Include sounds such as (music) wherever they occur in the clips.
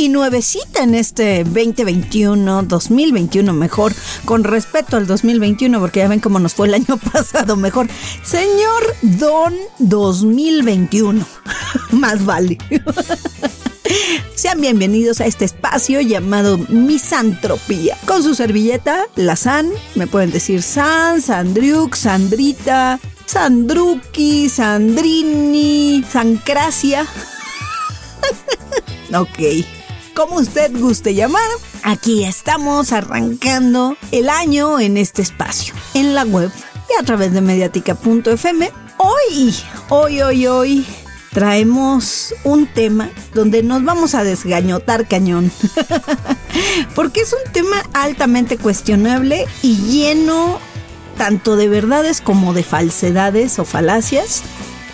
y nuevecita en este 2021, 2021 mejor, con respeto al 2021, porque ya ven cómo nos fue el año (laughs) pasado mejor. Señor Don 2021, (laughs) más vale. (laughs) Sean bienvenidos a este espacio llamado Misantropía. Con su servilleta, la San, me pueden decir San, Sandriuk, Sandrita, Sandruki, Sandrini, Sancracia. ok. Como usted guste llamar, aquí estamos arrancando el año en este espacio, en la web y a través de mediática.fm. Hoy, hoy, hoy, hoy traemos un tema donde nos vamos a desgañotar cañón. (laughs) Porque es un tema altamente cuestionable y lleno tanto de verdades como de falsedades o falacias,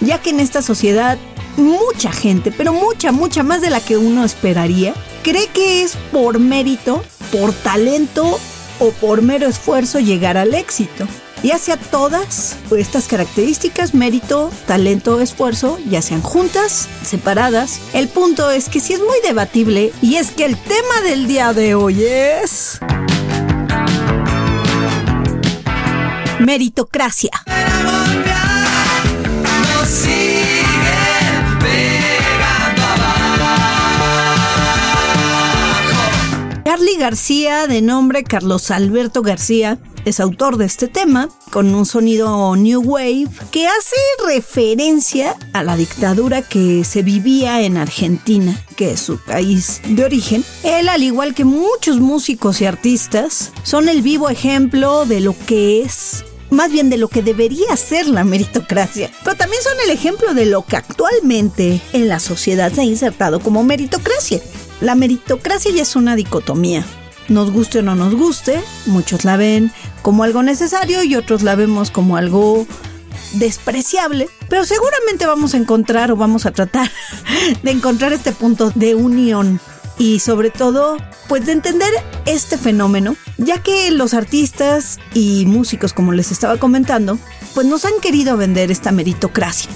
ya que en esta sociedad mucha gente, pero mucha, mucha más de la que uno esperaría, cree que es por mérito, por talento o por mero esfuerzo llegar al éxito. Ya sea todas estas características, mérito, talento, esfuerzo, ya sean juntas, separadas. El punto es que sí es muy debatible y es que el tema del día de hoy es... Meritocracia. Charlie García, de nombre Carlos Alberto García, es autor de este tema, con un sonido New Wave, que hace referencia a la dictadura que se vivía en Argentina, que es su país de origen. Él, al igual que muchos músicos y artistas, son el vivo ejemplo de lo que es más bien de lo que debería ser la meritocracia, pero también son el ejemplo de lo que actualmente en la sociedad se ha insertado como meritocracia. La meritocracia ya es una dicotomía. Nos guste o no nos guste, muchos la ven como algo necesario y otros la vemos como algo despreciable, pero seguramente vamos a encontrar o vamos a tratar (laughs) de encontrar este punto de unión y sobre todo pues de entender este fenómeno, ya que los artistas y músicos como les estaba comentando, pues nos han querido vender esta meritocracia.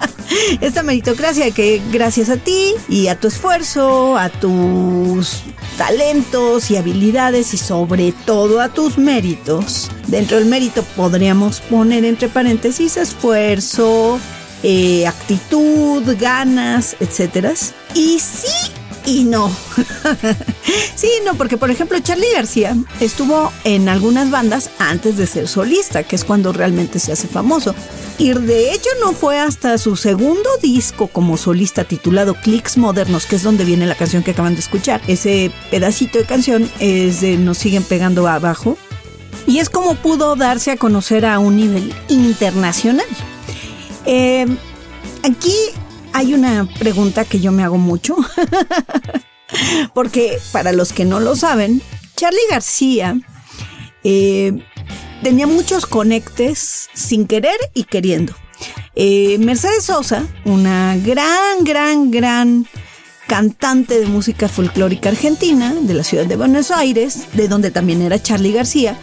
(laughs) esta meritocracia que gracias a ti y a tu esfuerzo, a tus talentos y habilidades y sobre todo a tus méritos. Dentro del mérito podríamos poner entre paréntesis esfuerzo, eh, actitud, ganas, etc. Y sí y no. (laughs) sí, no, porque por ejemplo Charlie García estuvo en algunas bandas antes de ser solista, que es cuando realmente se hace famoso. Y de hecho no fue hasta su segundo disco como solista titulado Clicks Modernos, que es donde viene la canción que acaban de escuchar. Ese pedacito de canción es de Nos siguen pegando abajo. Y es como pudo darse a conocer a un nivel internacional. Eh, aquí hay una pregunta que yo me hago mucho, (laughs) porque para los que no lo saben, Charlie García eh, tenía muchos conectes sin querer y queriendo. Eh, Mercedes Sosa, una gran, gran, gran cantante de música folclórica argentina de la ciudad de Buenos Aires, de donde también era Charlie García,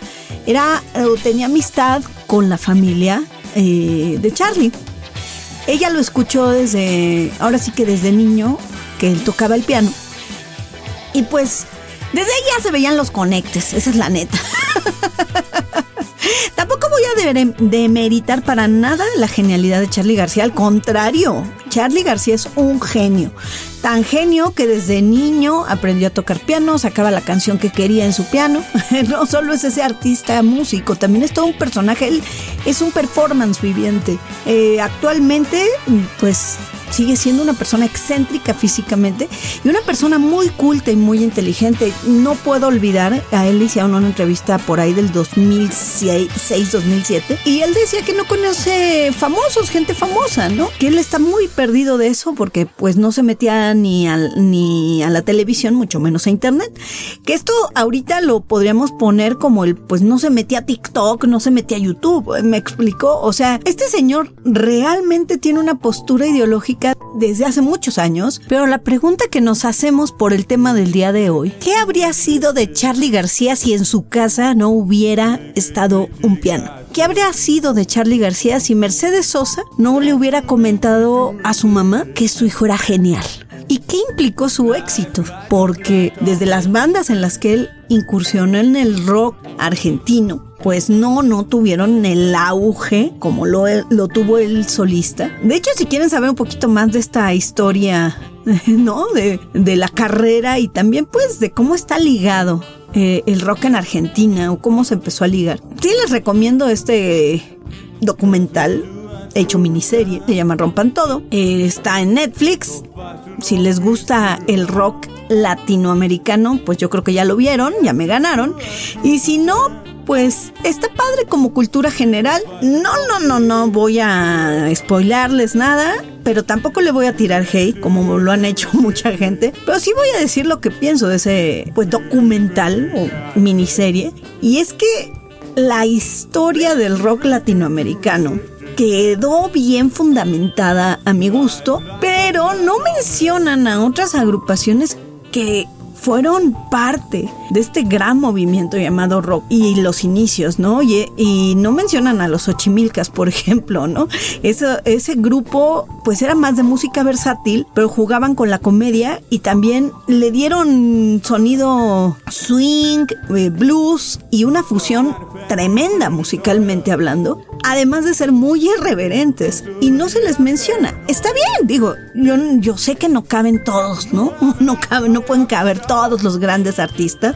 era, tenía amistad con la familia eh, de Charlie. Ella lo escuchó desde, ahora sí que desde niño, que él tocaba el piano. Y pues, desde ya se veían los conectes, esa es la neta. (laughs) Tampoco voy a demeritar para nada la genialidad de Charlie García, al contrario, Charlie García es un genio. Tan genio que desde niño aprendió a tocar piano, sacaba la canción que quería en su piano. (laughs) no solo es ese artista músico, también es todo un personaje, él es un performance viviente. Eh, actualmente, pues sigue siendo una persona excéntrica físicamente y una persona muy culta y muy inteligente. No puedo olvidar, a él le hicieron una entrevista por ahí del 2006-2007 y él decía que no conoce famosos, gente famosa, ¿no? Que él está muy perdido de eso porque pues no se metía ni, ni a la televisión, mucho menos a internet. Que esto ahorita lo podríamos poner como el, pues no se metía a TikTok, no se metía a YouTube, me explicó. O sea, este señor realmente tiene una postura ideológica desde hace muchos años, pero la pregunta que nos hacemos por el tema del día de hoy, ¿qué habría sido de Charlie García si en su casa no hubiera estado un piano? ¿Qué habría sido de Charlie García si Mercedes Sosa no le hubiera comentado a su mamá que su hijo era genial? ¿Y qué implicó su éxito? Porque desde las bandas en las que él incursionó en el rock argentino, pues no, no tuvieron el auge como lo, lo tuvo el solista. De hecho, si quieren saber un poquito más de esta historia, (laughs) ¿no? De, de la carrera y también pues de cómo está ligado eh, el rock en Argentina o cómo se empezó a ligar. Sí les recomiendo este documental hecho miniserie, se llama Rompan Todo. Eh, está en Netflix. Si les gusta el rock latinoamericano, pues yo creo que ya lo vieron, ya me ganaron. Y si no, pues está padre como cultura general. No, no, no, no voy a spoilarles nada, pero tampoco le voy a tirar hate como lo han hecho (laughs) mucha gente. Pero sí voy a decir lo que pienso de ese pues documental o miniserie. Y es que la historia del rock latinoamericano quedó bien fundamentada a mi gusto, pero no mencionan a otras agrupaciones que fueron parte de este gran movimiento llamado rock y los inicios, ¿no? Y, y no mencionan a los Ochimilcas, por (laughs) ejemplo, ¿no? Ese grupo pues era más de música versátil, pero jugaban con la comedia y también le dieron sonido swing, eh, blues y una fusión tremenda musicalmente hablando, además de ser muy irreverentes y no se les menciona. Está bien, digo, yo, yo sé que no caben todos, ¿no? (laughs) No, caben, no pueden caber todos los grandes artistas,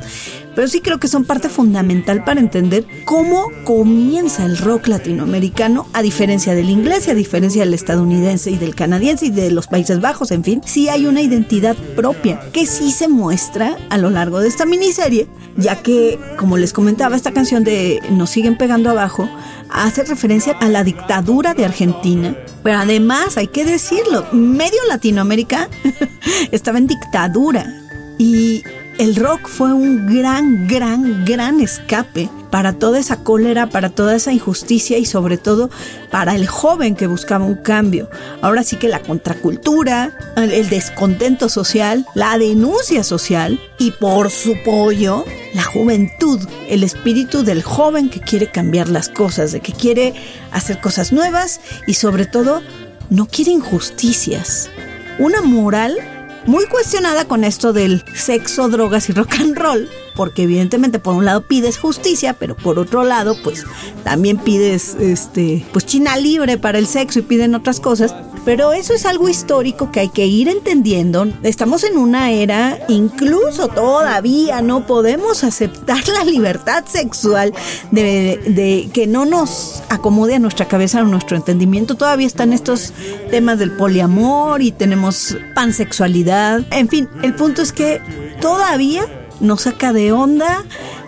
pero sí creo que son parte fundamental para entender cómo comienza el rock latinoamericano, a diferencia del inglés y a diferencia del estadounidense y del canadiense y de los Países Bajos, en fin, sí hay una identidad propia que sí se muestra a lo largo de esta miniserie, ya que, como les comentaba, esta canción de Nos siguen pegando abajo hace referencia a la dictadura de Argentina, pero además hay que decirlo, medio Latinoamérica (laughs) estaba en dictadura y el rock fue un gran, gran, gran escape para toda esa cólera, para toda esa injusticia y sobre todo para el joven que buscaba un cambio. Ahora sí que la contracultura, el descontento social, la denuncia social y por su pollo, la juventud, el espíritu del joven que quiere cambiar las cosas, de que quiere hacer cosas nuevas y sobre todo no quiere injusticias. Una moral muy cuestionada con esto del sexo, drogas y rock and roll, porque evidentemente por un lado pides justicia, pero por otro lado pues también pides este pues China libre para el sexo y piden otras cosas, pero eso es algo histórico que hay que ir entendiendo. Estamos en una era, incluso todavía no podemos aceptar la libertad sexual de, de que no nos acomode a nuestra cabeza o nuestro entendimiento. Todavía están estos temas del poliamor y tenemos pansexualidad. En fin, el punto es que todavía nos saca de onda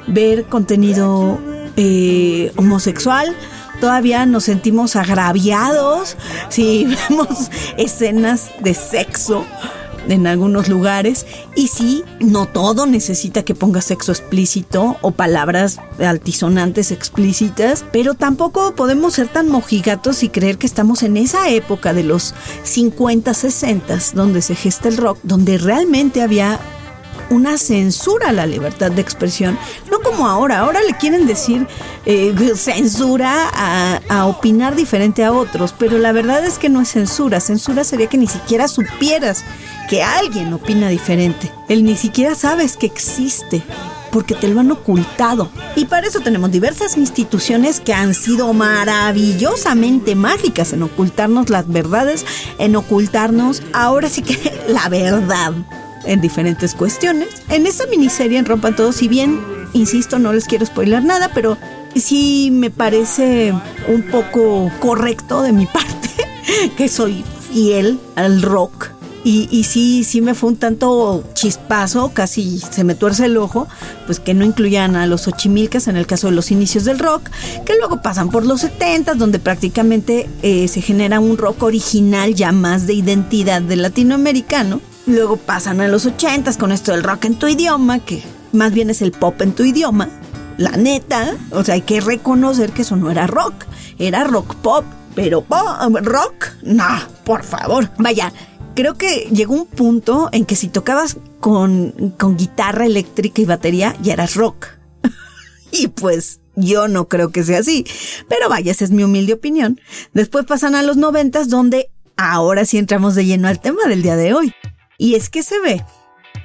ver contenido eh, homosexual. Todavía nos sentimos agraviados si (laughs) vemos escenas de sexo en algunos lugares. Y sí, no todo necesita que ponga sexo explícito o palabras altisonantes explícitas, pero tampoco podemos ser tan mojigatos y creer que estamos en esa época de los 50, 60 donde se gesta el rock, donde realmente había una censura a la libertad de expresión, no como ahora, ahora le quieren decir eh, censura a, a, opinar diferente a otros, pero la verdad es que no es censura, censura sería que ni siquiera supieras que alguien opina diferente, él ni siquiera sabes que existe porque te lo han ocultado. Y para eso tenemos diversas instituciones que han sido maravillosamente mágicas en ocultarnos las verdades, en ocultarnos ahora sí que (laughs) la verdad en diferentes cuestiones. En esta miniserie en Rompan Todo, si bien, insisto, no les quiero spoiler nada, pero sí me parece un poco correcto de mi (laughs) parte, que soy fiel al rock. Y, sí, sí me fue un tanto chispazo, casi se me tuerce el ojo, pues que no incluyan a los Ochimilcas en el caso de los inicios del rock, que luego pasan por los 70, donde prácticamente eh, se genera un rock original ya más de identidad del latinoamericano. Luego pasan a los 80 con esto del rock en tu idioma, que más bien es el pop en tu idioma. La neta, o sea, hay que reconocer que eso no era rock, era rock pop, pero rock, no, por favor. Vaya, creo que llegó un punto en que si tocabas con, con guitarra eléctrica y batería, ya eras rock. (laughs) y pues yo no creo que sea así. Pero vaya, esa es mi humilde opinión. Después pasan a los noventas, donde ahora sí entramos de lleno al tema del día de hoy. Y es que se ve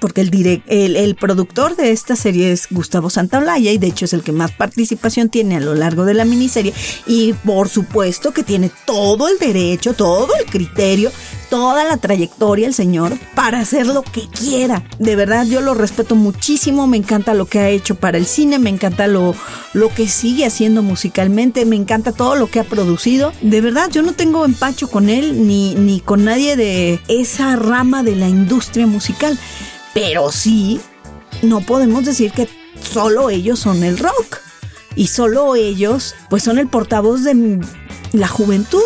porque el, el, productor de esta serie es Gustavo Santaolalla y de hecho es el que más participación tiene a lo largo de la miniserie y por supuesto que tiene todo el derecho, todo el criterio, toda la trayectoria el señor para hacer lo que quiera. De verdad yo lo respeto muchísimo, me encanta lo que ha hecho para el cine, me encanta lo, lo que sigue haciendo musicalmente, me encanta todo lo que ha producido. De verdad yo no tengo empacho con él ni, ni con nadie de esa rama de la industria musical. Pero sí, no podemos decir que solo ellos son el rock. Y solo ellos, pues son el portavoz de la juventud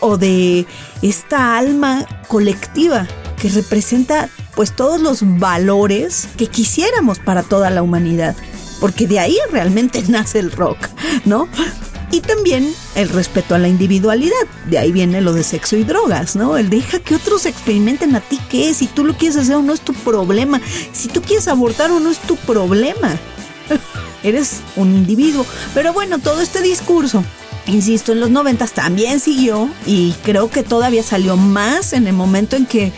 o de esta alma colectiva que representa pues todos los valores que quisiéramos para toda la humanidad. Porque de ahí realmente (laughs) nace el rock, ¿no? Y también el respeto a la individualidad. De ahí viene lo de sexo y drogas, ¿no? El deja que otros experimenten a ti qué es. Si tú lo quieres hacer o no es tu problema. Si tú quieres abortar o no es tu problema. (laughs) Eres un individuo. Pero bueno, todo este discurso insisto, en los noventas también siguió y creo que todavía salió más en el momento en que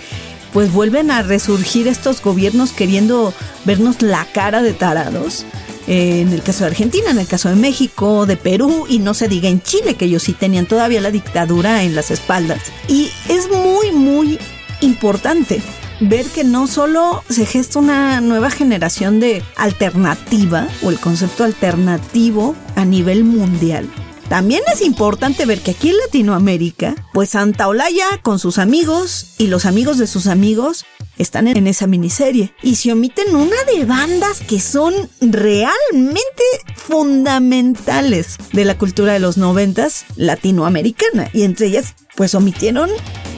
pues vuelven a resurgir estos gobiernos queriendo vernos la cara de tarados en el caso de Argentina, en el caso de México, de Perú y no se diga en Chile, que ellos sí tenían todavía la dictadura en las espaldas. Y es muy, muy importante ver que no solo se gesta una nueva generación de alternativa o el concepto alternativo a nivel mundial, también es importante ver que aquí en Latinoamérica, pues Santa Olaya con sus amigos y los amigos de sus amigos están en esa miniserie y se omiten una de bandas que son realmente fundamentales de la cultura de los noventas latinoamericana y entre ellas pues omitieron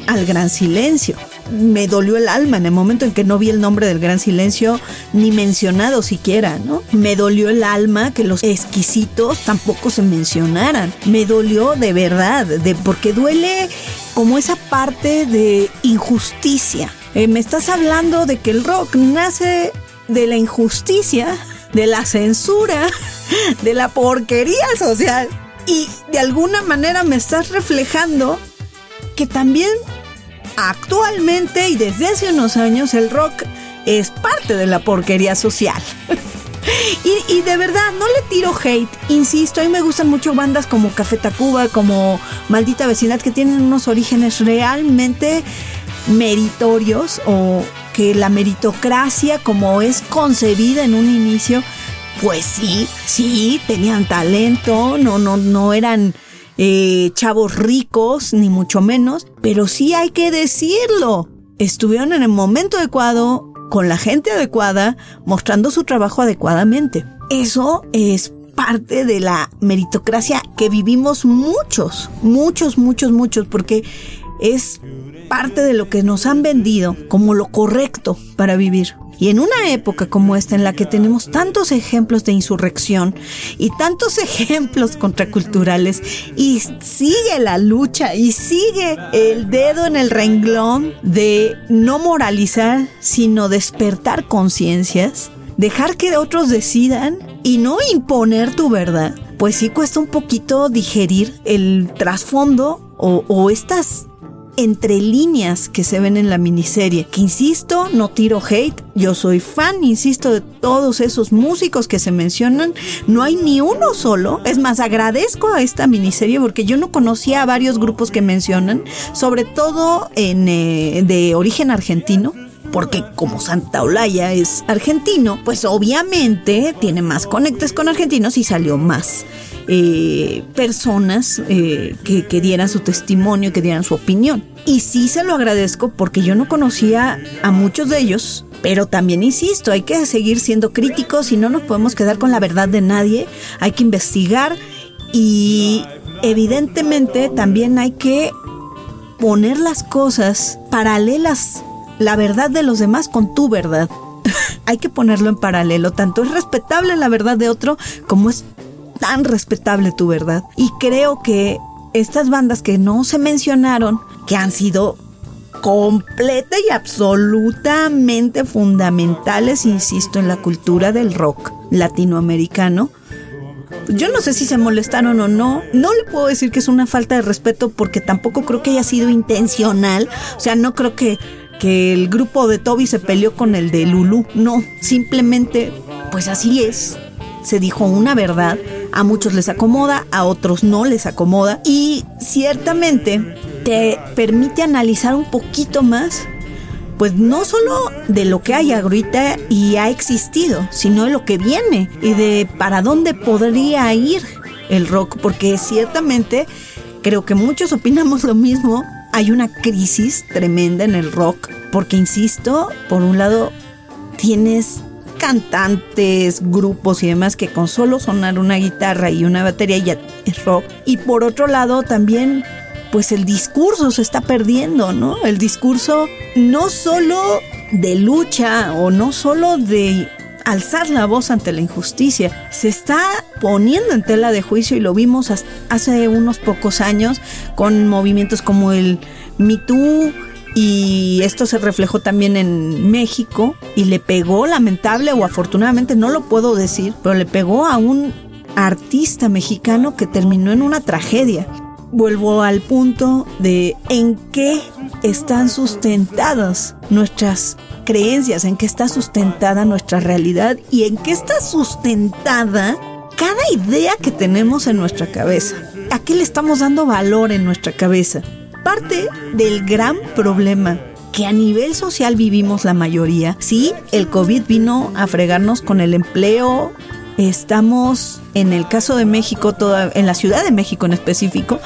al Gran Silencio. Me dolió el alma en el momento en que no vi el nombre del Gran Silencio ni mencionado siquiera, ¿no? Me dolió el alma que los exquisitos tampoco se mencionaran. Me dolió de verdad, de porque duele como esa parte de injusticia. Eh, me estás hablando de que el rock nace de la injusticia, de la censura, (laughs) de la porquería social. Y de alguna manera me estás reflejando que también actualmente y desde hace unos años el rock es parte de la porquería social. (laughs) y, de verdad, no le tiro hate, insisto, a mí me gustan mucho bandas como Café Tacuba, como Maldita Vecindad, que tienen unos orígenes realmente meritorios o que la meritocracia como es concebida en un inicio, pues sí, sí, tenían talento, no, no, no eran eh, chavos ricos, ni mucho menos, pero sí hay que decirlo. Estuvieron en el momento adecuado, con la gente adecuada, mostrando su trabajo adecuadamente. Eso es parte de la meritocracia que vivimos muchos, muchos, muchos, muchos, porque es parte de lo que nos han vendido como lo correcto para vivir. Y en una época como esta en la que tenemos tantos ejemplos de insurrección y tantos (laughs) ejemplos contraculturales y sigue la lucha y sigue el dedo en el renglón de no moralizar, sino despertar conciencias, dejar que otros decidan y no imponer tu verdad, pues sí cuesta un poquito digerir el trasfondo o, o estas entre líneas que se ven en la miniserie. Que insisto, no tiro hate, yo soy fan, insisto, de todos esos músicos que se mencionan. No hay ni uno solo. Es más, agradezco a esta miniserie porque yo no conocía a varios grupos que mencionan, sobre todo en, eh, de origen argentino porque como Santa Olaya es argentino, pues obviamente tiene más conectes con argentinos y salió más eh, personas eh, que, que dieran su testimonio, que dieran su opinión. Y sí se lo agradezco porque yo no conocía a muchos de ellos, pero también insisto, hay que seguir siendo críticos y no nos podemos quedar con la verdad de nadie, hay que investigar y evidentemente también hay que poner las cosas paralelas, la verdad de los demás con tu verdad. (laughs) hay que ponerlo en paralelo, tanto es respetable la verdad de otro como es tan respetable tu verdad. Y creo que estas bandas que no se mencionaron, que han sido completa y absolutamente fundamentales, insisto, en la cultura del rock latinoamericano, yo no sé si se molestaron o no. No le puedo decir que es una falta de respeto porque tampoco creo que haya sido intencional. O sea, no creo que, que el grupo de Toby se peleó con el de Lulu. No, simplemente, pues así es. Se dijo una verdad. A muchos les acomoda, a otros no les acomoda. Y ciertamente te permite analizar un poquito más pues no solo de lo que hay ahorita y ha existido, sino de lo que viene y de para dónde podría ir el rock, porque ciertamente creo que muchos opinamos lo mismo. Hay una crisis tremenda en el rock, porque insisto, por un lado tienes cantantes, grupos y demás que con solo sonar una guitarra y una batería ya es rock. Y por otro lado también pues el discurso se está perdiendo, ¿no? El discurso no solo de lucha o no solo de alzar la voz ante la injusticia, se está poniendo en tela de juicio y lo vimos hace unos pocos años con movimientos como el Me Too y esto se reflejó también en México y le pegó lamentable o afortunadamente no lo puedo decir, pero le pegó a un artista mexicano que terminó en una tragedia vuelvo al punto de en qué están sustentadas nuestras creencias, en qué está sustentada nuestra realidad y en qué está sustentada cada idea que tenemos en nuestra cabeza. ¿A qué le estamos dando valor en nuestra cabeza? Parte del gran problema que a nivel social vivimos la mayoría. Sí, el COVID vino a fregarnos con el empleo, Estamos, en el caso de México, toda, en la Ciudad de México en específico,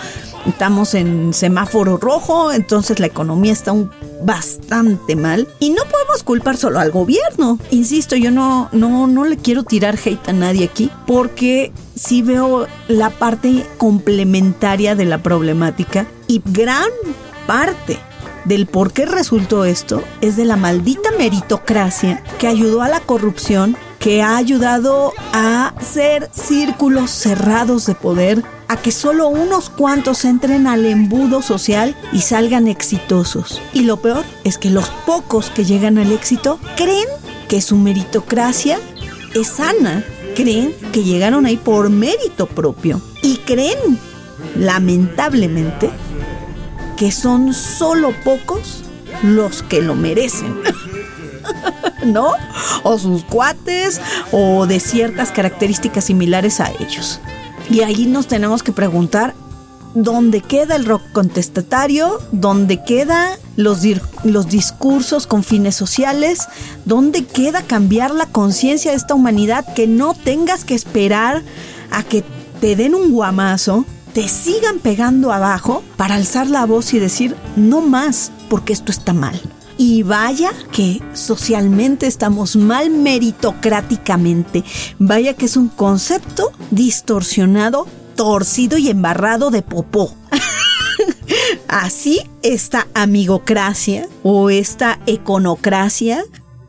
estamos en semáforo rojo, entonces la economía está un bastante mal y no podemos culpar solo al gobierno. Insisto, yo no, no, no le quiero tirar hate a nadie aquí porque sí veo la parte complementaria de la problemática y gran parte del por qué resultó esto es de la maldita meritocracia que ayudó a la corrupción que ha ayudado a ser círculos cerrados de poder, a que solo unos cuantos entren al embudo social y salgan exitosos. Y lo peor es que los pocos que llegan al éxito creen que su meritocracia es sana, creen que llegaron ahí por mérito propio y creen, lamentablemente, que son solo pocos los que lo merecen. (laughs) (laughs) ¿no? O sus cuates o de ciertas características similares a ellos. Y ahí nos tenemos que preguntar dónde queda el rock contestatario, dónde quedan los, los discursos con fines sociales, dónde queda cambiar la conciencia de esta humanidad, que no tengas que esperar a que te den un guamazo, te sigan pegando abajo para alzar la voz y decir no más, porque esto está mal. Y vaya que socialmente estamos mal meritocráticamente. Vaya que es un concepto distorsionado, torcido y embarrado de popó. (laughs) Así esta amigocracia o esta econocracia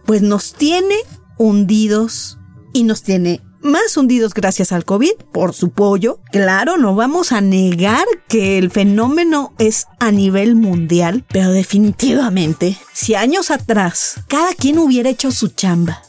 pues nos tiene hundidos y nos tiene más hundidos gracias al COVID, por su pollo. Claro, no vamos a negar que el fenómeno es a nivel mundial, pero definitivamente, si años atrás cada quien hubiera hecho su chamba,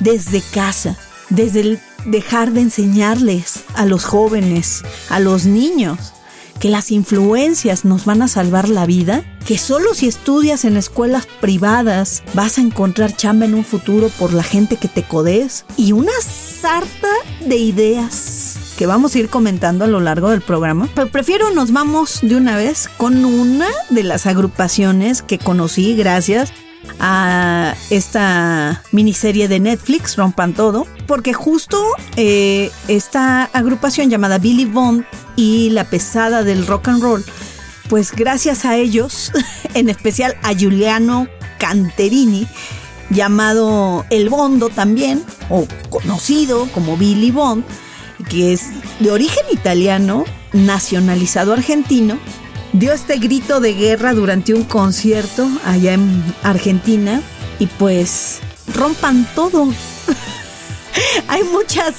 desde casa, desde el dejar de enseñarles a los jóvenes, a los niños, que las influencias nos van a salvar la vida, que solo si estudias en escuelas privadas vas a encontrar chamba en un futuro por la gente que te codes y una sarta de ideas que vamos a ir comentando a lo largo del programa. Pero prefiero nos vamos de una vez con una de las agrupaciones que conocí gracias a esta miniserie de Netflix, Rompan Todo, porque justo eh, esta agrupación llamada Billy Bond y la pesada del rock and roll, pues gracias a ellos, (laughs) en especial a Giuliano Canterini, llamado El Bondo también, o conocido como Billy Bond, que es de origen italiano, nacionalizado argentino, dio este grito de guerra durante un concierto allá en Argentina y pues rompan todo. (laughs) Hay muchas,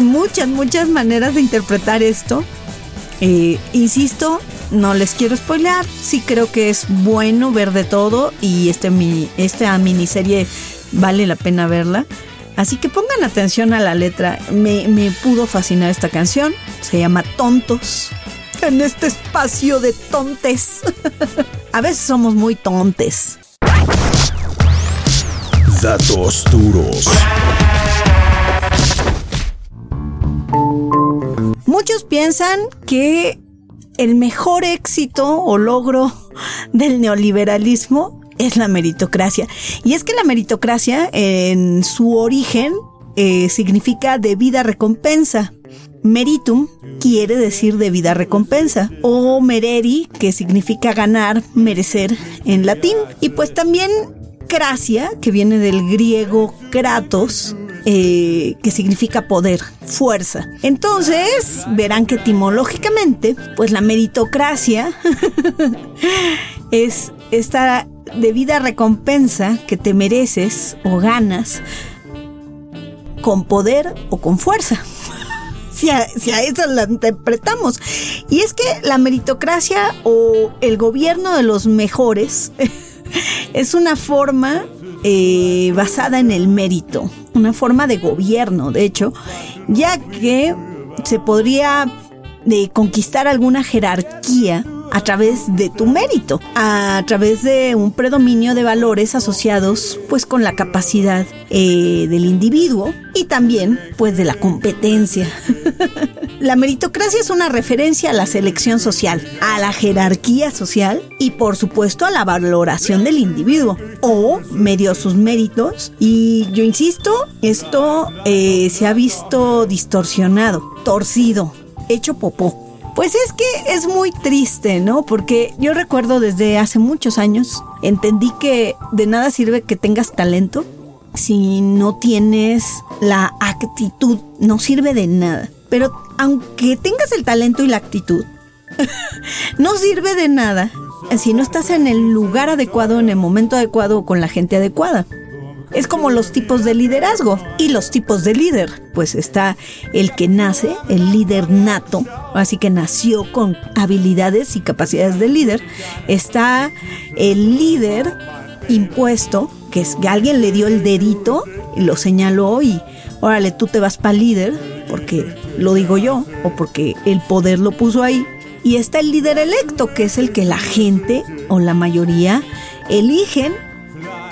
muchas, muchas maneras de interpretar esto. Eh, insisto, no les quiero spoiler, sí creo que es bueno ver de todo y este, esta miniserie vale la pena verla. Así que pongan atención a la letra, me, me pudo fascinar esta canción, se llama Tontos, en este espacio de tontes. (laughs) a veces somos muy tontes. Datos duros. Muchos piensan que el mejor éxito o logro (laughs) del neoliberalismo es la meritocracia. Y es que la meritocracia en su origen eh, significa debida recompensa. Meritum quiere decir debida recompensa o mereri que significa ganar, merecer en latín. Y pues también cracia que viene del griego kratos eh, que significa poder, fuerza. Entonces, verán que etimológicamente, pues la meritocracia (laughs) es esta debida recompensa que te mereces o ganas con poder o con fuerza. Si a, si a, interpretamos. Y es que la meritocracia o el gobierno de los mejores (laughs) es una forma eh, basada en el mérito, una forma de gobierno, de hecho, ya que se podría de conquistar alguna jerarquía a través de tu mérito, a través de un predominio de valores asociados pues con la capacidad eh, del individuo y también pues de la competencia. (laughs) la meritocracia es una referencia a la selección social, a la jerarquía social y por supuesto a la valoración del individuo o medio sus méritos y yo insisto, esto eh, se ha visto distorsionado, torcido, hecho popó. Pues es que es muy triste, ¿no? Porque yo recuerdo desde hace muchos años, entendí que de nada sirve que tengas talento si no tienes la actitud, no sirve de nada. Pero aunque tengas el talento y la actitud, (laughs) no sirve de nada si no estás en el lugar adecuado, en el momento adecuado o con la gente adecuada. Es como los tipos de liderazgo y los tipos de líder. Pues está el que nace, el líder nato, así que nació con habilidades y capacidades de líder. Está el líder impuesto, que es que alguien le dio el dedito y lo señaló y órale, tú te vas para líder, porque lo digo yo, o porque el poder lo puso ahí. Y está el líder electo, que es el que la gente o la mayoría eligen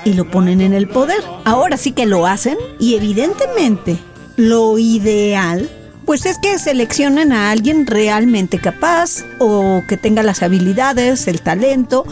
y lo ponen en el poder. Ahora sí que lo hacen y evidentemente lo ideal pues es que seleccionen a alguien realmente capaz o que tenga las habilidades, el talento,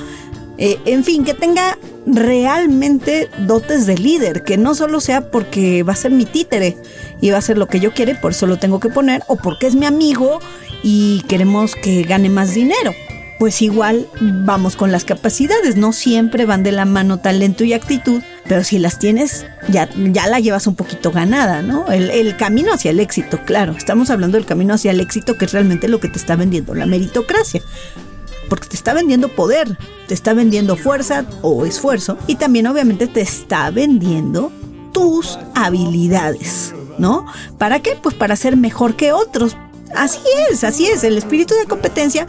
eh, en fin, que tenga realmente dotes de líder, que no solo sea porque va a ser mi títere y va a ser lo que yo quiere, por eso lo tengo que poner, o porque es mi amigo y queremos que gane más dinero pues igual vamos con las capacidades. No siempre van de la mano talento y actitud, pero si las tienes, ya, ya la llevas un poquito ganada, ¿no? El, el, camino hacia el éxito, claro. Estamos hablando del camino hacia el éxito, que es realmente lo que te está vendiendo la meritocracia. Porque te está vendiendo poder, te está vendiendo fuerza o esfuerzo y también obviamente te está vendiendo tus habilidades, ¿no? ¿Para qué? Pues para ser mejor que otros, Así es, así es. El espíritu de competencia,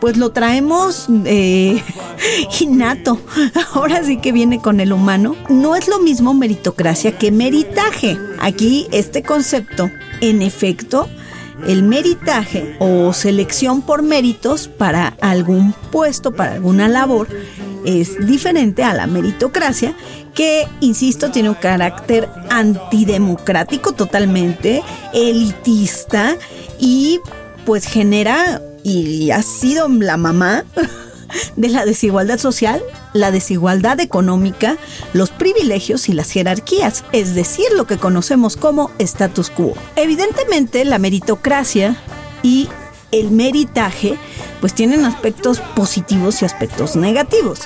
pues lo traemos eh, (laughs) innato. (laughs) Ahora sí que viene con el humano. No es lo mismo meritocracia que meritaje. Aquí este concepto, en efecto, el meritaje o selección por méritos para algún puesto, para alguna labor, es diferente a la meritocracia, que, insisto, tiene un carácter antidemocrático totalmente, elitista y pues genera, y ha sido la mamá de la desigualdad social la desigualdad económica, los privilegios y las jerarquías, es decir, lo que conocemos como status quo. Evidentemente, la meritocracia y el meritaje pues tienen aspectos positivos y aspectos negativos.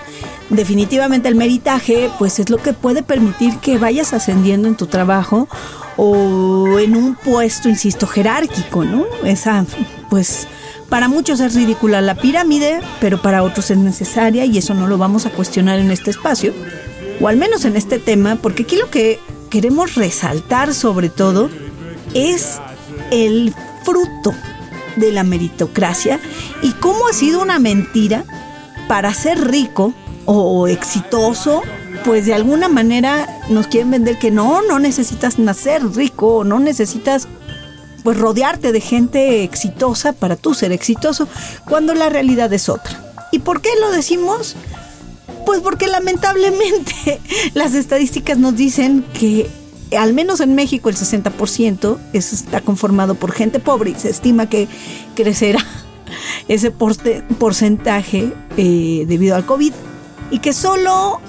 Definitivamente el meritaje pues es lo que puede permitir que vayas ascendiendo en tu trabajo o en un puesto, insisto, jerárquico, ¿no? Esa pues para muchos es ridícula la pirámide, pero para otros es necesaria y eso no lo vamos a cuestionar en este espacio, o al menos en este tema, porque aquí lo que queremos resaltar sobre todo es el fruto de la meritocracia y cómo ha sido una mentira para ser rico o exitoso, pues de alguna manera nos quieren vender que no, no necesitas nacer rico, no necesitas pues rodearte de gente exitosa para tú ser exitoso, cuando la realidad es otra. ¿Y por qué lo decimos? Pues porque lamentablemente (laughs) las estadísticas nos dicen que al menos en México el 60% está conformado por gente pobre y se estima que crecerá (laughs) ese porcentaje eh, debido al COVID y que solo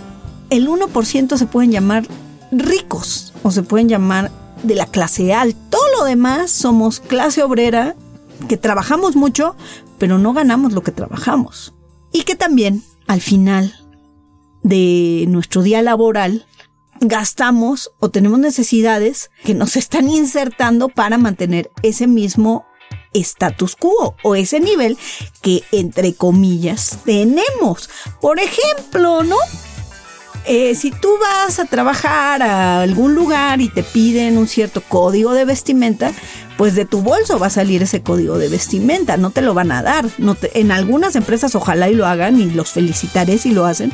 el 1% se pueden llamar ricos o se pueden llamar de la clase alta. Todo lo demás somos clase obrera que trabajamos mucho, pero no ganamos lo que trabajamos. Y que también al final de nuestro día laboral gastamos o tenemos necesidades que nos (laughs) están insertando para mantener ese mismo status quo o ese nivel que entre comillas tenemos. Por ejemplo, ¿no? Eh, si tú vas a trabajar a algún lugar y te piden un cierto código de vestimenta, pues de tu bolso va a salir ese código de vestimenta, no te lo van a dar. En algunas empresas ojalá y lo hagan y los felicitaré si lo hacen,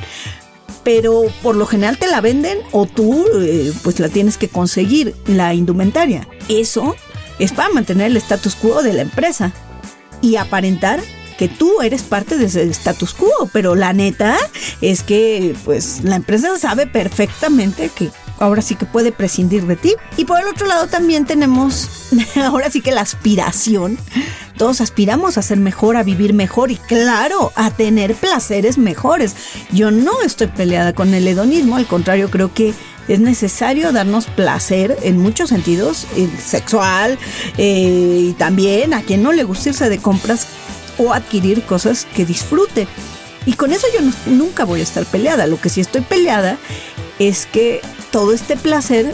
pero por lo general te la venden o tú eh, pues la tienes que conseguir, la indumentaria. Eso es para mantener el status quo de la empresa y aparentar que tú eres parte de ese status quo, pero la neta es que pues la empresa sabe perfectamente que ahora sí que puede prescindir de ti. Y por el otro lado también tenemos (laughs) ahora sí que la aspiración. Todos aspiramos a ser mejor, a vivir mejor y claro, a tener placeres mejores. Yo no estoy peleada con el hedonismo, al contrario, creo que es necesario darnos placer en muchos sentidos, sexual eh, y también a quien no le gusta irse de compras o adquirir cosas que disfrute. Y con eso yo nunca voy a estar peleada. Lo que sí estoy peleada es que todo este placer,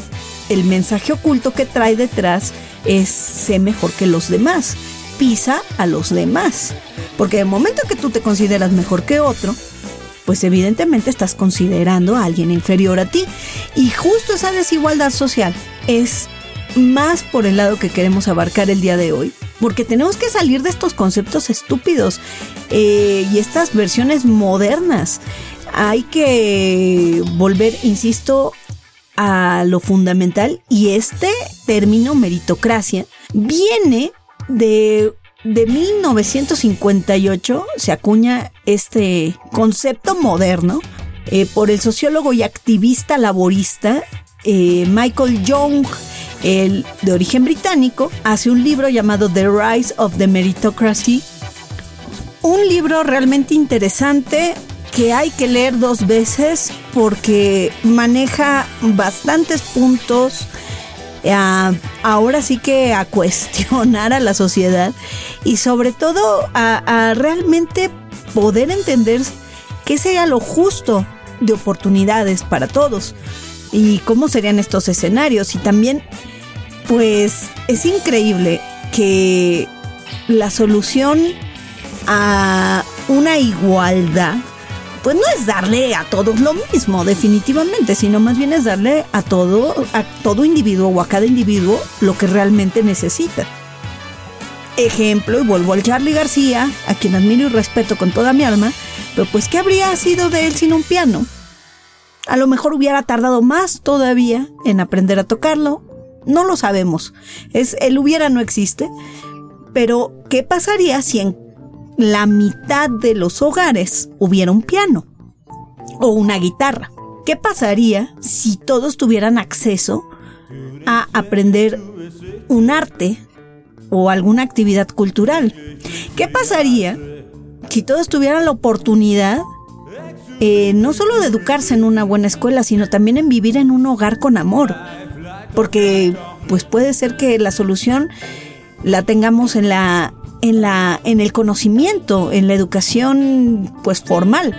el mensaje oculto que trae detrás es sé mejor que los demás. Pisa a los demás. Porque el momento que tú te consideras mejor que otro, pues evidentemente estás considerando a alguien inferior a ti. Y justo esa desigualdad social es más por el lado que queremos abarcar el día de hoy, porque tenemos que salir de estos conceptos estúpidos eh, y estas versiones modernas. Hay que volver, insisto, a lo fundamental y este término meritocracia viene de de 1958 se acuña este concepto moderno eh, por el sociólogo y activista laborista eh, Michael Young, de origen británico, hace un libro llamado The Rise of the Meritocracy. Un libro realmente interesante que hay que leer dos veces porque maneja bastantes puntos ahora sí que a cuestionar a la sociedad y sobre todo a, realmente poder entender qué sería lo justo de oportunidades para todos y cómo serían estos escenarios. Y también pues es increíble que la solución a una igualdad pues no es darle a todos lo mismo, definitivamente, sino más bien es darle a todo, a todo individuo o a cada individuo lo que realmente necesita. Ejemplo, y vuelvo al Charlie García, a quien admiro y respeto con toda mi alma, pero pues ¿qué habría sido de él sin un piano? A lo mejor hubiera tardado más todavía en aprender a tocarlo, no lo sabemos. Es hubiera no existe, pero ¿qué pasaría si en la mitad de los hogares hubiera un piano o una guitarra. ¿Qué pasaría si todos tuvieran acceso a aprender un arte o alguna actividad cultural? ¿Qué pasaría si todos tuvieran la oportunidad eh, no solo de educarse en una buena escuela, sino también en vivir en un hogar con amor. Porque pues puede ser que la solución la tengamos en la en la en el conocimiento, en la educación pues formal,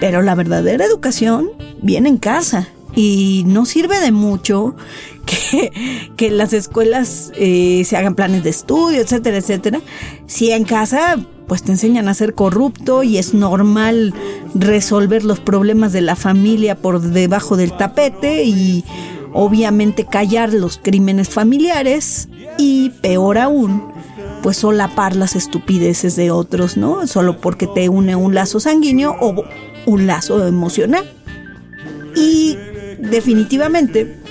pero la verdadera educación viene en casa y no sirve de mucho (laughs) que, que las escuelas eh, se hagan planes de estudio, etcétera, etcétera, si en casa pues te enseñan a ser corrupto y es normal resolver los problemas de la familia por debajo del tapete y obviamente callar los crímenes familiares y peor aún, pues solapar las estupideces de otros, ¿no? Solo porque te une un lazo sanguíneo o un lazo emocional. Y definitivamente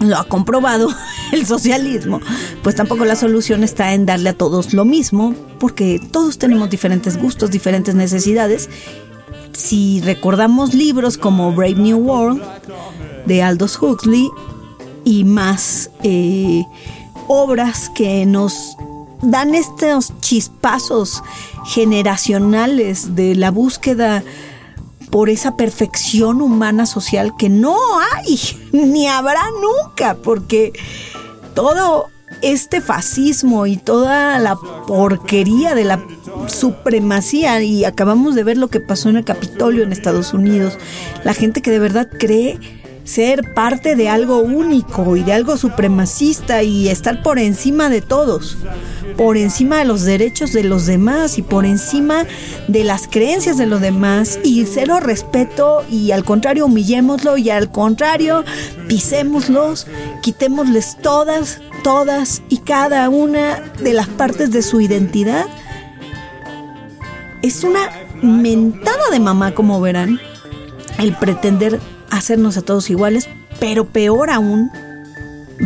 lo ha comprobado (laughs) el socialismo, pues tampoco la solución está en darle a todos lo mismo, porque todos tenemos diferentes gustos, diferentes necesidades. Si recordamos libros como Brave New World de Aldous Huxley y más eh, obras que nos dan estos chispazos generacionales de la búsqueda por esa perfección humana social que no hay, (laughs) ni habrá nunca, porque todo este fascismo y toda la porquería de la supremacía, y acabamos de ver lo que pasó en el Capitolio en Estados Unidos, la gente que de verdad cree ser parte de algo único y de algo supremacista y estar por encima de todos, por encima de los derechos de los demás y por encima de las creencias de los demás y cero respeto y al contrario humillémoslo y al contrario pisémoslos, quitémosles todas, todas y cada una de las partes de su identidad. Es una mentada de mamá como verán el pretender hacernos a todos iguales, pero peor aún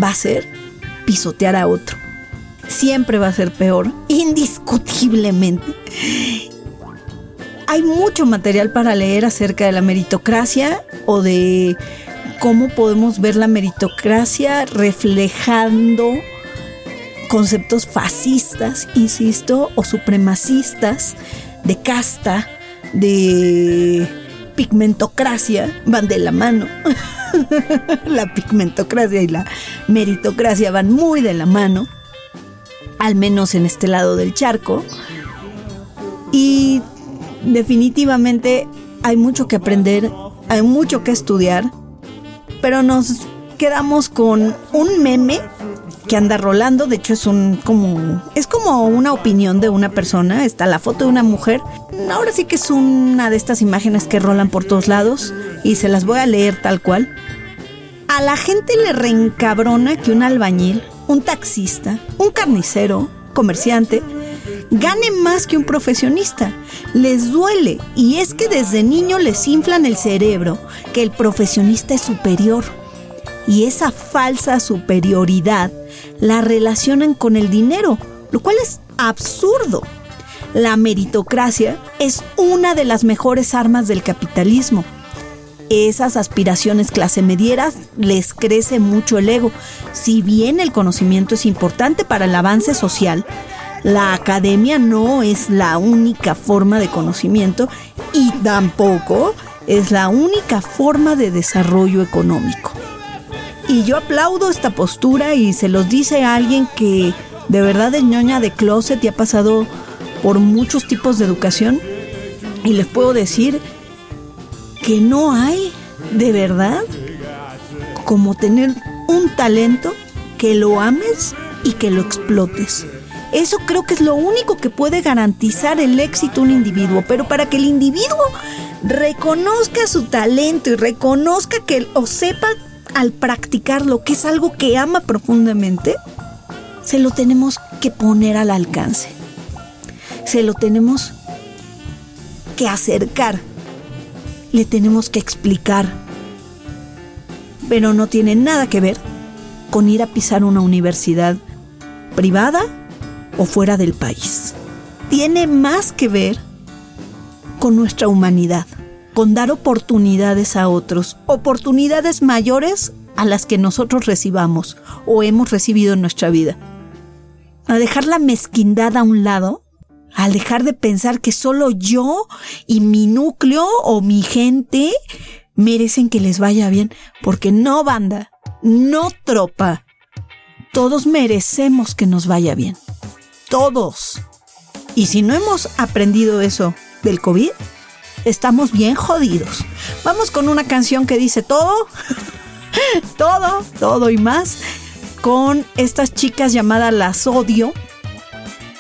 va a ser pisotear a otro. Siempre va a ser peor, indiscutiblemente. Hay mucho material para leer acerca de la meritocracia o de cómo podemos ver la meritocracia reflejando conceptos fascistas, insisto, o supremacistas, de casta, de pigmentocracia van de la mano. (laughs) la pigmentocracia y la meritocracia van muy de la mano, al menos en este lado del charco. Y definitivamente hay mucho que aprender, hay mucho que estudiar, pero nos quedamos con un meme que anda rolando, de hecho es un como es como una opinión de una persona, está la foto de una mujer. Ahora sí que es una de estas imágenes que rolan por todos lados y se las voy a leer tal cual. A la gente le reencabrona que un albañil, un taxista, un carnicero, comerciante, gane más que un profesionista. Les duele y es que desde niño les inflan el cerebro que el profesionista es superior. Y esa falsa superioridad la relacionan con el dinero, lo cual es absurdo. La meritocracia es una de las mejores armas del capitalismo. Esas aspiraciones clase medieras les crece mucho el ego. Si bien el conocimiento es importante para el avance social, la academia no es la única forma de conocimiento y tampoco es la única forma de desarrollo económico. Y yo aplaudo esta postura y se los dice a alguien que de verdad es ñoña de closet y ha pasado por muchos tipos de educación. Y les puedo decir que no hay de verdad como tener un talento que lo ames y que lo explotes. Eso creo que es lo único que puede garantizar el éxito de un individuo. Pero para que el individuo reconozca su talento y reconozca que o sepa al practicarlo, que es algo que ama profundamente, se lo tenemos que poner al alcance. Se lo tenemos que acercar. Le tenemos que explicar. Pero no tiene nada que ver con ir a pisar una universidad privada o fuera del país. Tiene más que ver con nuestra humanidad con dar oportunidades a otros, oportunidades mayores a las que nosotros recibamos o hemos recibido en nuestra vida. A dejar la mezquindad a un lado, al dejar de pensar que solo yo y mi núcleo o mi gente merecen que les vaya bien, porque no banda, no tropa, todos merecemos que nos vaya bien, todos. Y si no hemos aprendido eso del COVID, estamos bien jodidos. Vamos con una canción que dice todo, (laughs) todo, todo y más, con estas chicas llamadas Las Odio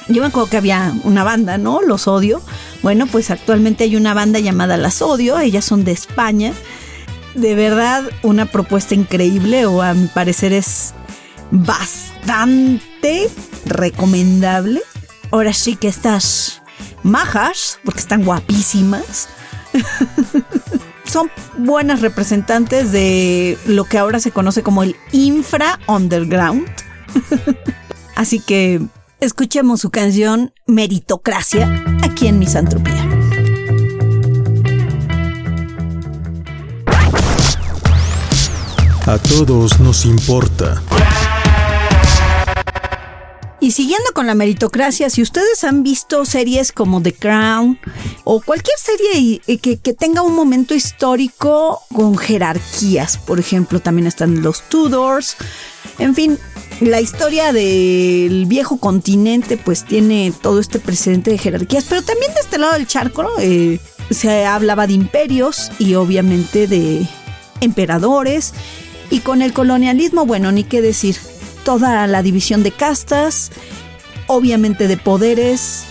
yo me acuerdo que había una banda, ¿no? Los Odio. Bueno, pues actualmente hay una banda llamada Las Odio, ellas son de España. De verdad, una propuesta increíble o a mi parecer es bastante recomendable. Ahora sí que estas majas, porque están guapísimas, (laughs) son buenas representantes de lo que ahora se conoce como el infra underground. (laughs) Así que Escuchemos su canción Meritocracia aquí en Misantropía. A todos nos importa. Y siguiendo con la meritocracia, si ustedes han visto series como The Crown o cualquier serie que, tenga un momento histórico con jerarquías, por ejemplo, también están los Tudors, en fin, la historia del viejo continente pues tiene todo este precedente de jerarquías, pero también de este lado del charco eh, se hablaba de imperios y obviamente de emperadores y con el colonialismo, bueno, ni qué decir, toda la división de castas, obviamente de poderes,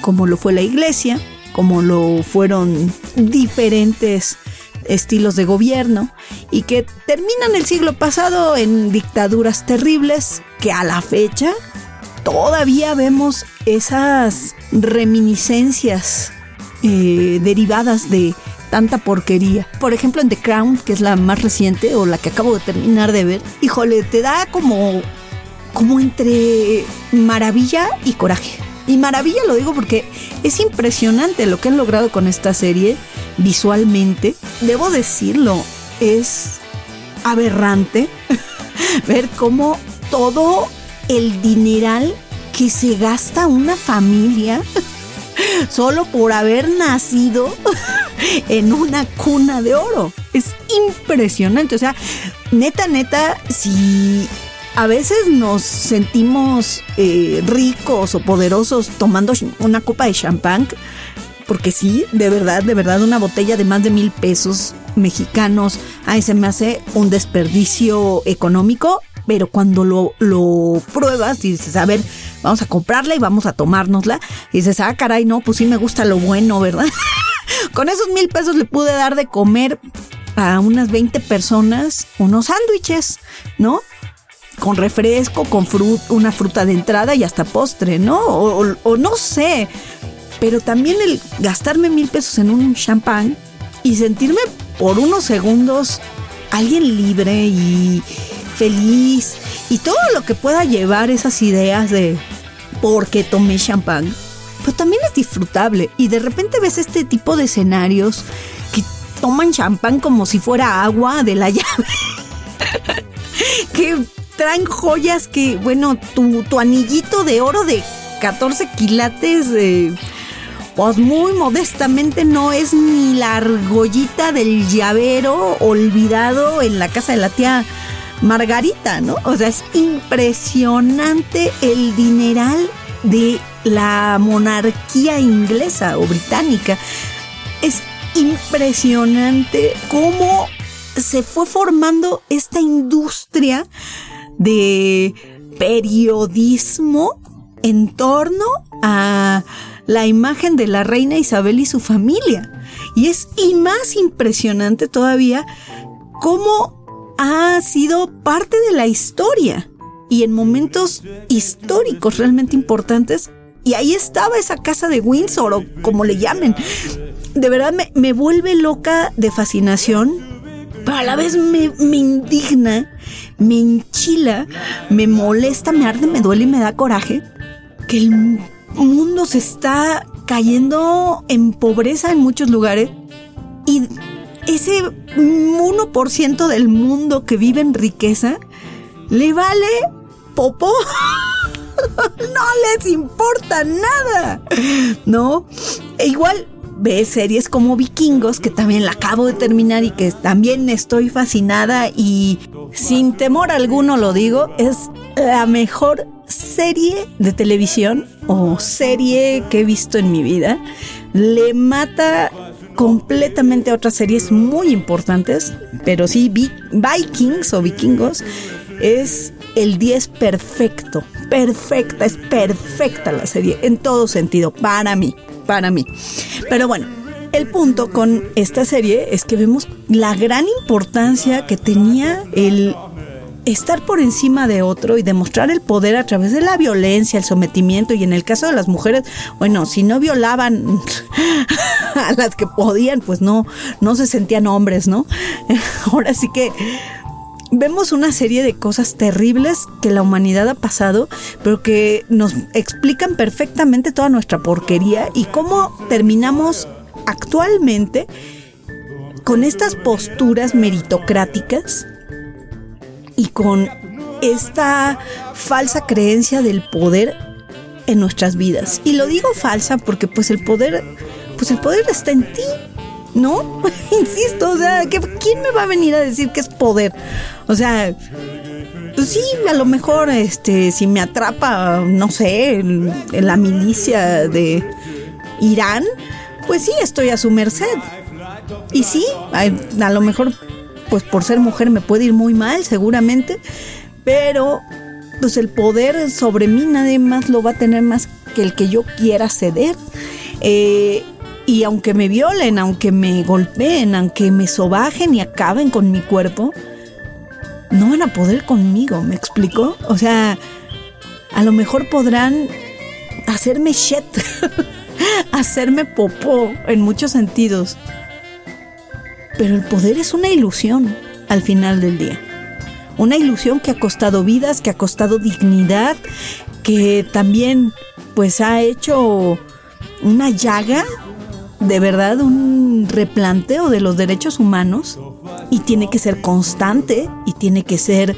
como lo fue la iglesia, como lo fueron diferentes estilos de gobierno y que terminan el siglo pasado en dictaduras terribles que a la fecha todavía vemos esas reminiscencias eh, derivadas de tanta porquería. Por ejemplo, en The Crown, que es la más reciente o la que acabo de terminar de ver, híjole, te da como, como entre maravilla y coraje. Y maravilla lo digo porque es impresionante lo que han logrado con esta serie visualmente. Debo decirlo, es aberrante (laughs) ver cómo todo el dineral que se gasta una familia (laughs) solo por haber nacido (laughs) en una cuna de oro. Es impresionante. O sea, neta, neta, si a veces nos sentimos eh, ricos o poderosos tomando una copa de champán, porque sí, de verdad, de verdad, una botella de más de mil pesos mexicanos, ahí se me hace un desperdicio económico, pero cuando lo, lo pruebas y dices, a ver, vamos a comprarla y vamos a tomárnosla, y dices, ah, caray, no, pues sí me gusta lo bueno, ¿verdad? (laughs) Con esos mil pesos le pude dar de comer a unas 20 personas unos sándwiches, ¿no? con refresco, con una fruta de entrada y hasta postre, ¿no? O, no sé. Pero también el gastarme mil pesos en un champán y sentirme por unos segundos alguien libre y feliz y todo lo que pueda llevar esas ideas de porque tomé champán, pues también es disfrutable. Y de repente ves este tipo de escenarios que toman champán como si fuera agua de la (laughs) llave. que traen joyas que, bueno, tu, tu anillito de oro de 14 quilates, pues muy modestamente no es ni la argollita del llavero olvidado en la casa de la tía Margarita, ¿no? O sea, es impresionante el dineral de la monarquía inglesa o británica. Es impresionante cómo se fue formando esta industria de periodismo en torno a la imagen de la reina Isabel y su familia. Y es y más impresionante todavía cómo ha sido parte de la historia y en momentos históricos realmente importantes. Y ahí estaba esa casa de Windsor o como le llamen. De verdad me, me vuelve loca de fascinación, pero a la vez me, me indigna me enchila, me molesta, me arde, me duele y me da coraje que el mundo se está cayendo en pobreza en muchos lugares y ese 1% del mundo que vive en riqueza le vale popo (laughs) no les importa nada, ¿no? E igual ve series como Vikingos, que también la acabo de terminar y que también estoy fascinada y sin temor alguno lo digo, es la mejor serie de televisión o serie que he visto en mi vida. Le mata completamente a otras series muy importantes, pero sí Vikings o Vikingos es el 10 perfecto, perfecta, es perfecta la serie en todo sentido, para mí, para mí. Pero bueno, el punto con esta serie es que vemos la gran importancia que tenía el estar por encima de otro y demostrar el poder a través de la violencia, el sometimiento y en el caso de las mujeres, bueno, si no violaban (laughs) a las que podían, pues no no se sentían hombres, ¿no? (laughs) Ahora sí que vemos una serie de cosas terribles que la humanidad ha pasado, pero que nos explican perfectamente toda nuestra porquería y cómo terminamos actualmente con estas posturas meritocráticas y con esta falsa creencia del poder en nuestras vidas. Y lo digo falsa porque pues el poder, pues el poder está en ti, ¿no? (laughs) Insisto, o sea, ¿quién me va a venir a decir que es poder? O sea, pues sí, a lo mejor este, si me atrapa, no sé, la milicia de Irán, pues sí, estoy a su merced. Y sí, a lo mejor pues por ser mujer me puede ir muy mal, seguramente, pero pues el poder sobre mí nadie más lo va a tener más que el que yo quiera ceder. Eh, y aunque me violen, aunque me golpeen, aunque me sobajen y acaben con mi cuerpo, no van a poder conmigo, ¿me explico? O sea, a lo mejor podrán hacerme shit, (laughs) hacerme popó en muchos sentidos, pero el poder es una ilusión al final del día. Una ilusión que ha costado vidas, que ha costado dignidad, que también pues ha hecho una llaga, de verdad, un replanteo de los derechos humanos y tiene que ser constante y tiene que ser,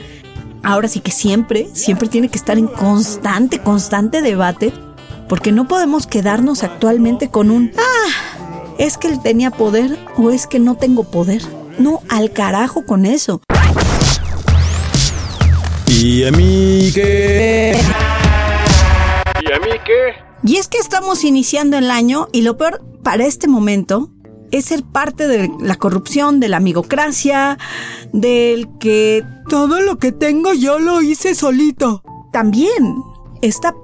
ahora sí que siempre, siempre tiene que estar en constante, constante debate, porque no podemos quedarnos actualmente con un, ah, ¿Es que él tenía poder o es que no tengo poder? No, al carajo con eso. ¿Y a mí qué? ¿Y a mí qué? Y es que estamos iniciando el año y lo peor para este momento es ser parte de la corrupción, de la amigocracia, del que todo lo que tengo yo lo hice solito. También esta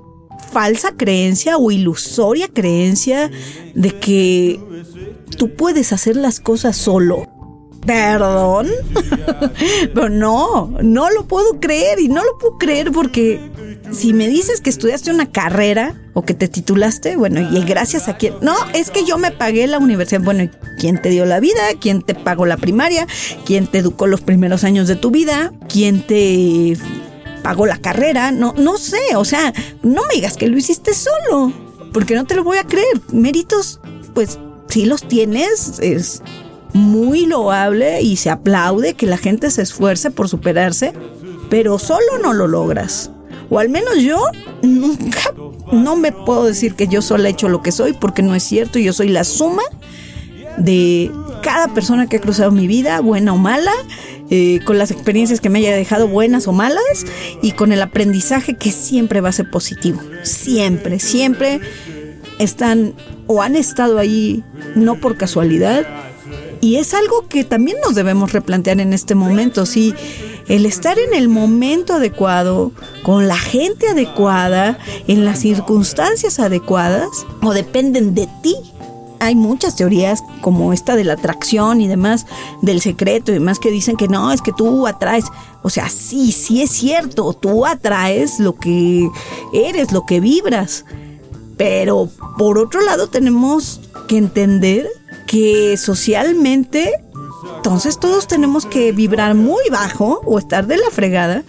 falsa creencia o ilusoria creencia de que tú puedes hacer las cosas solo. ¿Perdón? (laughs) Pero no, no lo puedo creer y no lo puedo creer porque si me dices que estudiaste una carrera o que te titulaste, bueno, y gracias a quién. No, es que yo me pagué la universidad. Bueno, ¿y quién te dio la vida? ¿Quién te pagó la primaria? ¿Quién te educó los primeros años de tu vida? ¿Quién te pagó la carrera? No, no sé, o sea, no me digas que lo hiciste solo, porque no te lo voy a creer. Méritos, pues si los tienes, es muy loable y se aplaude que la gente se esfuerce por superarse, pero solo no lo logras. O al menos yo nunca, no me puedo decir que yo solo he hecho lo que soy, porque no es cierto, yo soy la suma de cada persona que ha cruzado mi vida, buena o mala, eh, con las experiencias que me haya dejado buenas o malas, y con el aprendizaje que siempre va a ser positivo. Siempre, siempre están o han estado ahí no por casualidad. Y es algo que también nos debemos replantear en este momento. Si el estar en el momento adecuado, con la gente adecuada, en las circunstancias adecuadas, o dependen de ti. Hay muchas teorías como esta de la atracción y demás, del secreto y demás que dicen que no, es que tú atraes. O sea, sí, sí es cierto, tú atraes lo que eres, lo que vibras. Pero por otro lado tenemos que entender que socialmente, entonces todos tenemos que vibrar muy bajo o estar de la fregada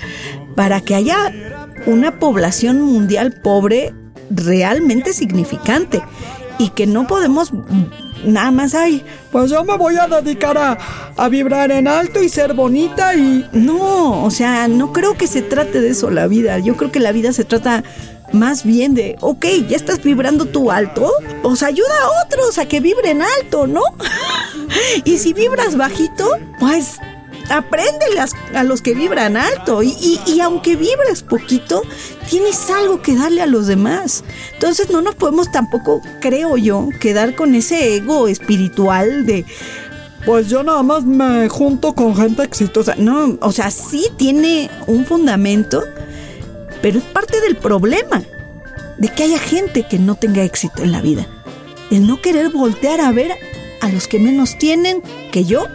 para que haya una población mundial pobre realmente significante y que no podemos nada más hay, pues yo me voy a dedicar a, a, vibrar en alto y ser bonita y no, o sea, no creo que se trate de eso la vida, yo creo que la vida se trata más bien de, ok, ya estás vibrando tú alto, pues ayuda a otros a que vibren alto, ¿no? (laughs) y si vibras bajito, pues apréndele a, los que vibran alto y, y, aunque vibres poquito, tienes algo que darle a los demás. Entonces no nos podemos tampoco, creo yo, quedar con ese ego espiritual de... Pues yo nada más me junto con gente exitosa. No, o sea, sí tiene un fundamento, pero es parte del problema de que haya gente que no tenga éxito en la vida. El no querer voltear a ver a los que menos tienen que yo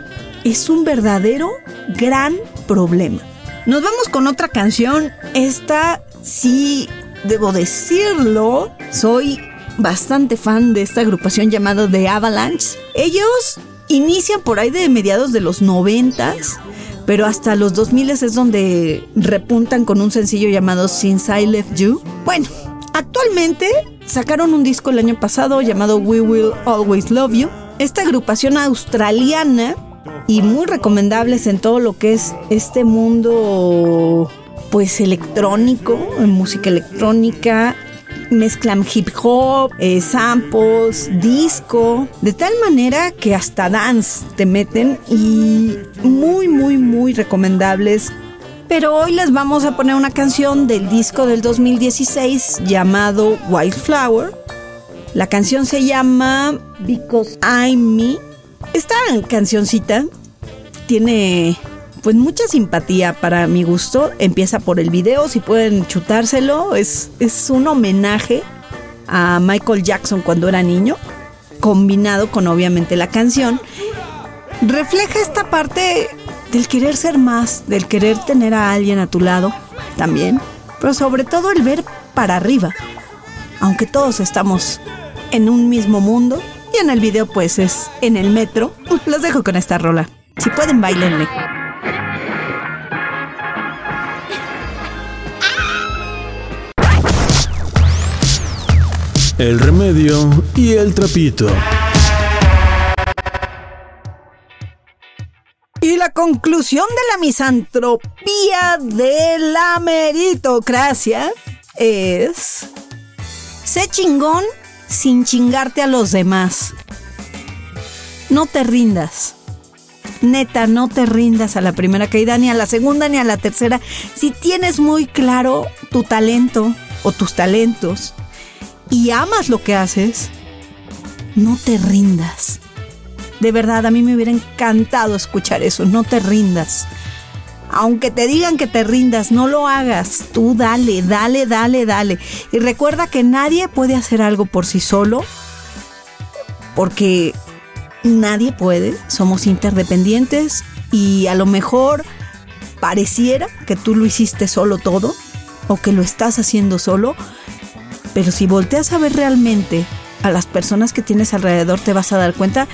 es un verdadero gran problema. Nos vamos con otra canción. Esta sí debo decirlo, soy bastante fan de esta agrupación llamada The Avalanche. Ellos inician por ahí de mediados de los noventas, pero hasta los 2000 es donde repuntan con un sencillo llamado Since I Left You. Bueno, actualmente sacaron un disco el año pasado llamado We Will Always Love You. Esta agrupación australiana y muy recomendables en todo lo que es este mundo pues electrónico, en música electrónica, mezclan hip hop, eh, samples, disco, de tal manera que hasta dance te meten y muy, muy, muy recomendables. Pero hoy les vamos a poner una canción del disco del 2016 llamado Wildflower. La canción se llama Because I'm Me esta cancioncita tiene pues mucha simpatía para mi gusto. Empieza por el video, si pueden chutárselo. Es, es un homenaje a Michael Jackson cuando era niño, combinado con obviamente la canción. Refleja esta parte del querer ser más, del querer tener a alguien a tu lado también, pero sobre todo el ver para arriba. Aunque todos estamos en un mismo mundo, y en el video pues es en el metro. (laughs) Los dejo con esta rola. Si pueden, bailenle. El remedio y el trapito. Y la conclusión de la misantropía de la meritocracia es... Sé chingón sin chingarte a los demás. No te rindas. Neta, no te rindas a la primera caída, ni a la segunda, ni a la tercera. Si tienes muy claro tu talento o tus talentos y amas lo que haces, no te rindas. De verdad, a mí me hubiera encantado escuchar eso. No te rindas. Aunque te digan que te rindas, no lo hagas. Tú dale, dale, dale, dale. Y recuerda que nadie puede hacer algo por sí solo, porque nadie puede. Somos interdependientes y a lo mejor pareciera que tú lo hiciste solo todo o que lo estás haciendo solo, pero si volteas a ver realmente a las personas que tienes alrededor te vas a dar cuenta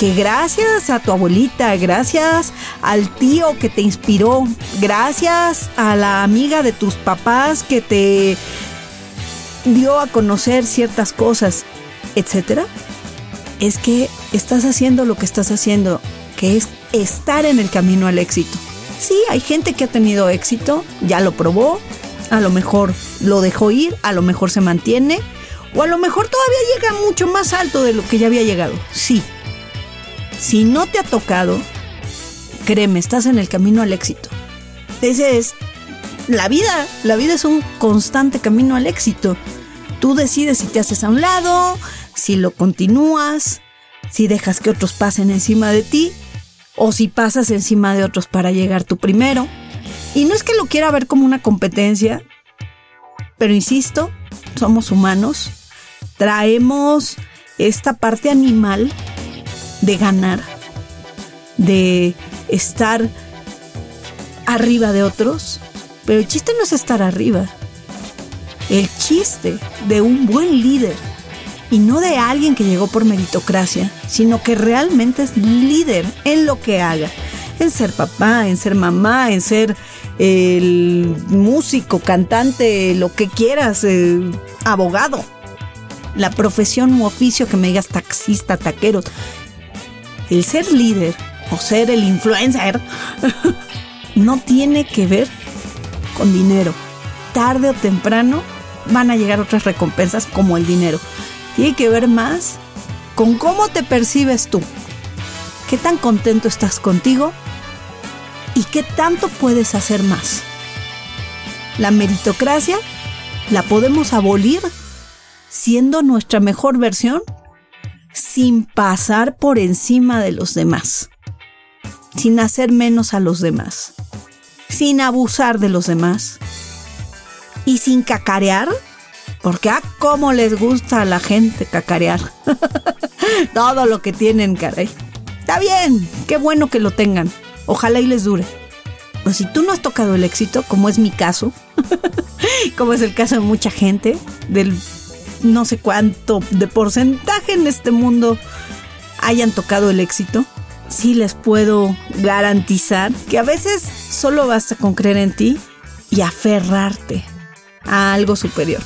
que gracias a tu abuelita, gracias al tío que te inspiró, gracias a la amiga de tus papás que te dio a conocer ciertas cosas, etcétera, es que estás haciendo lo que estás haciendo, que es estar en el camino al éxito. Sí, hay gente que ha tenido éxito, ya lo probó, a lo mejor lo dejó ir, a lo mejor se mantiene, o a lo mejor todavía llega mucho más alto de lo que ya había llegado. Sí, si no te ha tocado, créeme, estás en el camino al éxito. Ese es la vida. La vida es un constante camino al éxito. Tú decides si te haces a un lado, si lo continúas, si dejas que otros pasen encima de ti o si pasas encima de otros para llegar tú primero. Y no es que lo quiera ver como una competencia, pero insisto, somos humanos, traemos esta parte animal de ganar, de estar arriba de otros. Pero el chiste no es estar arriba. El chiste de un buen líder, y no de alguien que llegó por meritocracia, sino que realmente es líder en lo que haga. En ser papá, en ser mamá, en ser el músico, cantante, lo que quieras, eh, abogado. La profesión u oficio que me digas taxista, taquero, el ser líder o ser el influencer (laughs) no tiene que ver con dinero. Tarde o temprano van a llegar otras recompensas como el dinero. Tiene que ver más con cómo te percibes tú. ¿Qué tan contento estás contigo? ¿Y qué tanto puedes hacer más? La meritocracia la podemos abolir siendo nuestra mejor versión sin pasar por encima de los demás, sin hacer menos a los demás, sin abusar de los demás y sin cacarear, porque a ah, cómo les gusta a la gente cacarear. (laughs) Todo lo que tienen, caray. Está bien, qué bueno que lo tengan. Ojalá y les dure. Pues si tú no has tocado el éxito, como es mi caso, (laughs) como es el caso de mucha gente, del no sé cuánto de porcentaje en este mundo hayan tocado el éxito, sí les puedo garantizar que a veces solo basta con creer en ti y aferrarte a algo superior.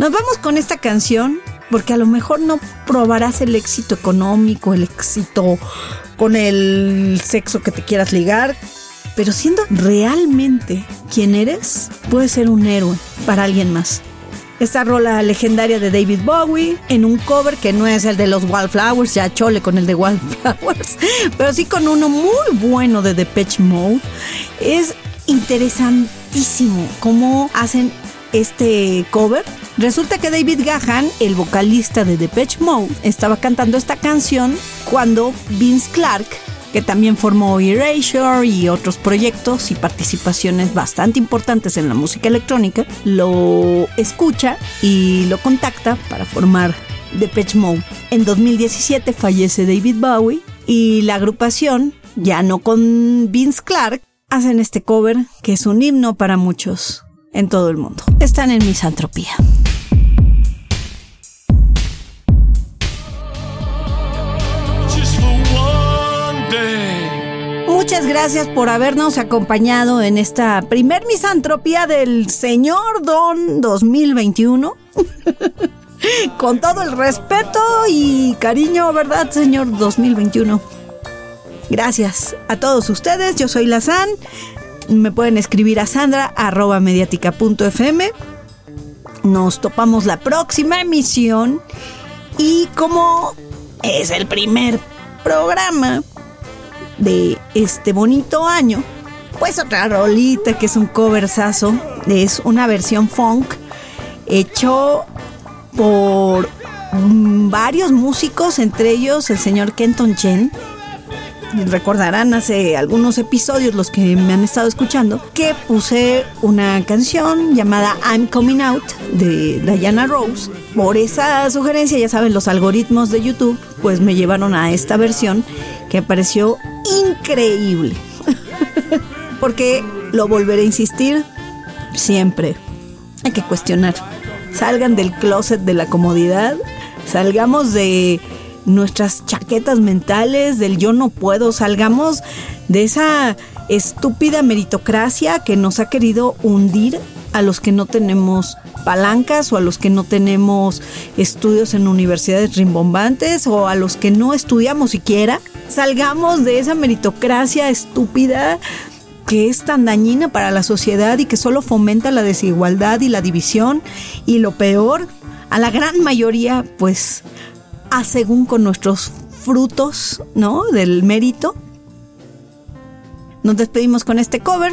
Nos vamos con esta canción porque a lo mejor no probarás el éxito económico, el éxito con el sexo que te quieras ligar, pero siendo realmente quien eres, puedes ser un héroe para alguien más. Esta rola legendaria de David Bowie en un cover que no es el de los Wildflowers, ya chole con el de Wildflowers, (laughs) pero sí con uno muy bueno de Depeche Mode. Es interesantísimo cómo hacen este cover. Resulta que David Gahan, el vocalista de Depeche Mode, estaba cantando esta canción cuando Vince Clark que también formó Erasure y otros proyectos y participaciones bastante importantes en la música electrónica, lo escucha y lo contacta para formar Depeche Mode. En 2017 fallece David Bowie y la agrupación, ya no con Vince Clark, hacen este cover que es un himno para muchos en todo el mundo. Están en misantropía. Muchas gracias por habernos acompañado en esta primer misantropía del señor Don 2021. (laughs) Con todo el respeto y cariño, ¿verdad, señor 2021? Gracias a todos ustedes. Yo soy Lazán. Me pueden escribir a sandra. Nos topamos la próxima emisión. Y como es el primer programa, de este bonito año, pues otra rolita que es un coversazo, es una versión funk hecho por varios músicos, entre ellos el señor Kenton Chen. Recordarán hace algunos episodios los que me han estado escuchando que puse una canción llamada I'm Coming Out de Diana Rose. Por esa sugerencia, ya saben, los algoritmos de YouTube pues me llevaron a esta versión que me pareció increíble. (laughs) Porque lo volveré a insistir siempre. Hay que cuestionar. Salgan del closet de la comodidad. Salgamos de nuestras chaquetas mentales, del yo no puedo. Salgamos de esa estúpida meritocracia que nos ha querido hundir a los que no tenemos palancas o a los que no tenemos estudios en universidades rimbombantes o a los que no estudiamos siquiera. Salgamos de esa meritocracia estúpida que es tan dañina para la sociedad y que solo fomenta la desigualdad y la división y lo peor, a la gran mayoría pues a según con nuestros frutos, ¿no? Del mérito. Nos despedimos con este cover.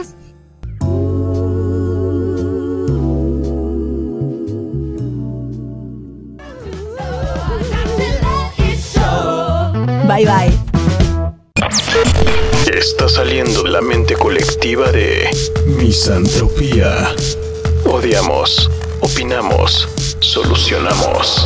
Bye bye. Está saliendo la mente colectiva de misantropía. Odiamos, opinamos, solucionamos.